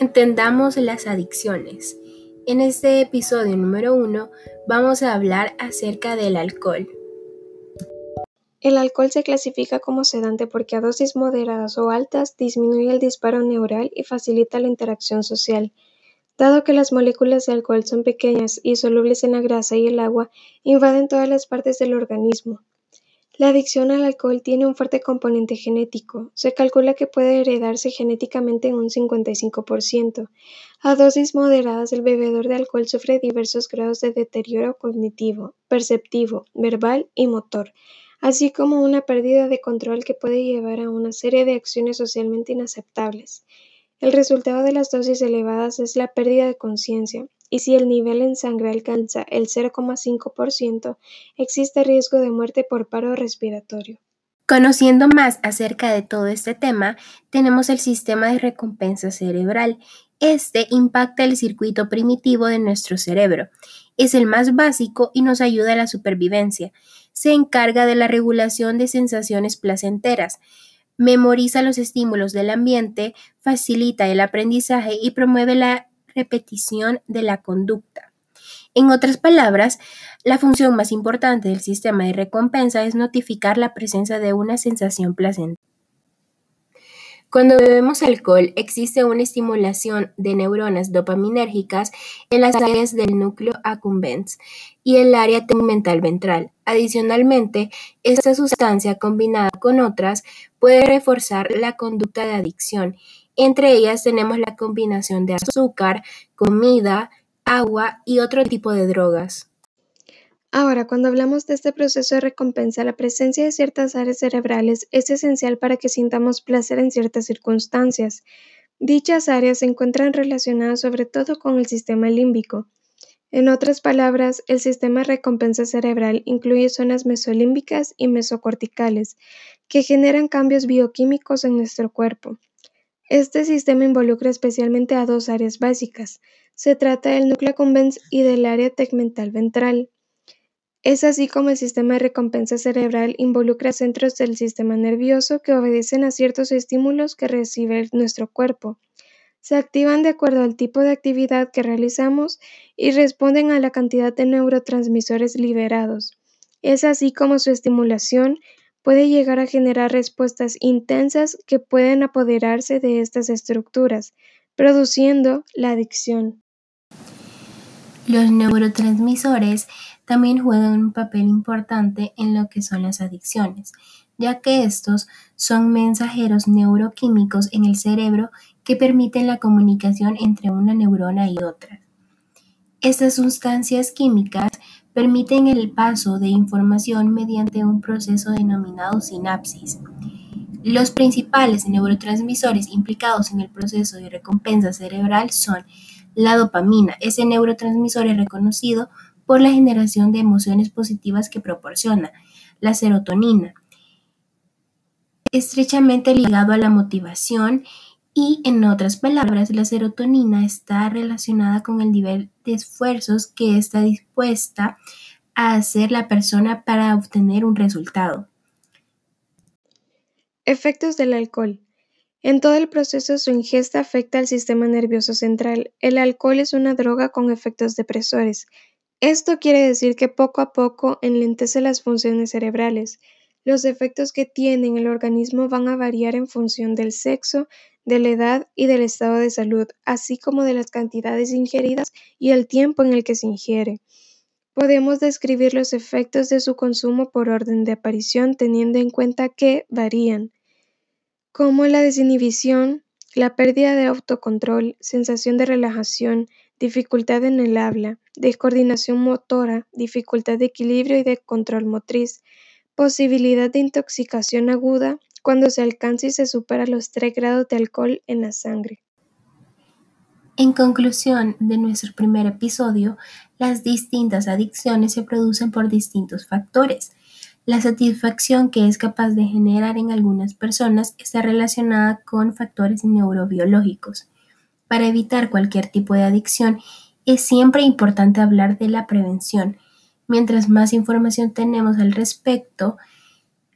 Entendamos las adicciones. En este episodio número uno vamos a hablar acerca del alcohol. El alcohol se clasifica como sedante porque a dosis moderadas o altas disminuye el disparo neural y facilita la interacción social. Dado que las moléculas de alcohol son pequeñas y solubles en la grasa y el agua, invaden todas las partes del organismo. La adicción al alcohol tiene un fuerte componente genético. Se calcula que puede heredarse genéticamente en un 55%. A dosis moderadas, el bebedor de alcohol sufre diversos grados de deterioro cognitivo, perceptivo, verbal y motor, así como una pérdida de control que puede llevar a una serie de acciones socialmente inaceptables. El resultado de las dosis elevadas es la pérdida de conciencia, y si el nivel en sangre alcanza el 0,5%, existe riesgo de muerte por paro respiratorio. Conociendo más acerca de todo este tema, tenemos el sistema de recompensa cerebral. Este impacta el circuito primitivo de nuestro cerebro. Es el más básico y nos ayuda a la supervivencia. Se encarga de la regulación de sensaciones placenteras, memoriza los estímulos del ambiente, facilita el aprendizaje y promueve la repetición de la conducta. En otras palabras, la función más importante del sistema de recompensa es notificar la presencia de una sensación placentera. Cuando bebemos alcohol existe una estimulación de neuronas dopaminérgicas en las áreas del núcleo accumbens y el área tegmental ventral. Adicionalmente, esta sustancia combinada con otras puede reforzar la conducta de adicción entre ellas tenemos la combinación de azúcar, comida, agua y otro tipo de drogas. Ahora, cuando hablamos de este proceso de recompensa, la presencia de ciertas áreas cerebrales es esencial para que sintamos placer en ciertas circunstancias. Dichas áreas se encuentran relacionadas sobre todo con el sistema límbico. En otras palabras, el sistema de recompensa cerebral incluye zonas mesolímbicas y mesocorticales, que generan cambios bioquímicos en nuestro cuerpo. Este sistema involucra especialmente a dos áreas básicas. Se trata del núcleo accumbens y del área tegmental ventral. Es así como el sistema de recompensa cerebral involucra centros del sistema nervioso que obedecen a ciertos estímulos que recibe nuestro cuerpo. Se activan de acuerdo al tipo de actividad que realizamos y responden a la cantidad de neurotransmisores liberados. Es así como su estimulación puede llegar a generar respuestas intensas que pueden apoderarse de estas estructuras, produciendo la adicción. Los neurotransmisores también juegan un papel importante en lo que son las adicciones, ya que estos son mensajeros neuroquímicos en el cerebro que permiten la comunicación entre una neurona y otra. Estas sustancias químicas permiten el paso de información mediante un proceso denominado sinapsis. Los principales neurotransmisores implicados en el proceso de recompensa cerebral son la dopamina. Ese neurotransmisor es reconocido por la generación de emociones positivas que proporciona. La serotonina, estrechamente ligado a la motivación y, en otras palabras, la serotonina está relacionada con el nivel de esfuerzos que está dispuesta a hacer la persona para obtener un resultado. Efectos del alcohol. En todo el proceso su ingesta afecta al sistema nervioso central. El alcohol es una droga con efectos depresores. Esto quiere decir que poco a poco enlentece las funciones cerebrales. Los efectos que tiene en el organismo van a variar en función del sexo, de la edad y del estado de salud, así como de las cantidades ingeridas y el tiempo en el que se ingiere. Podemos describir los efectos de su consumo por orden de aparición teniendo en cuenta que varían, como la desinhibición, la pérdida de autocontrol, sensación de relajación, dificultad en el habla, descoordinación motora, dificultad de equilibrio y de control motriz, posibilidad de intoxicación aguda, cuando se alcanza y se supera los 3 grados de alcohol en la sangre. En conclusión de nuestro primer episodio, las distintas adicciones se producen por distintos factores. La satisfacción que es capaz de generar en algunas personas está relacionada con factores neurobiológicos. Para evitar cualquier tipo de adicción, es siempre importante hablar de la prevención. Mientras más información tenemos al respecto,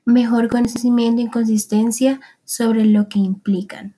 mejor conocimiento y consistencia sobre lo que implican.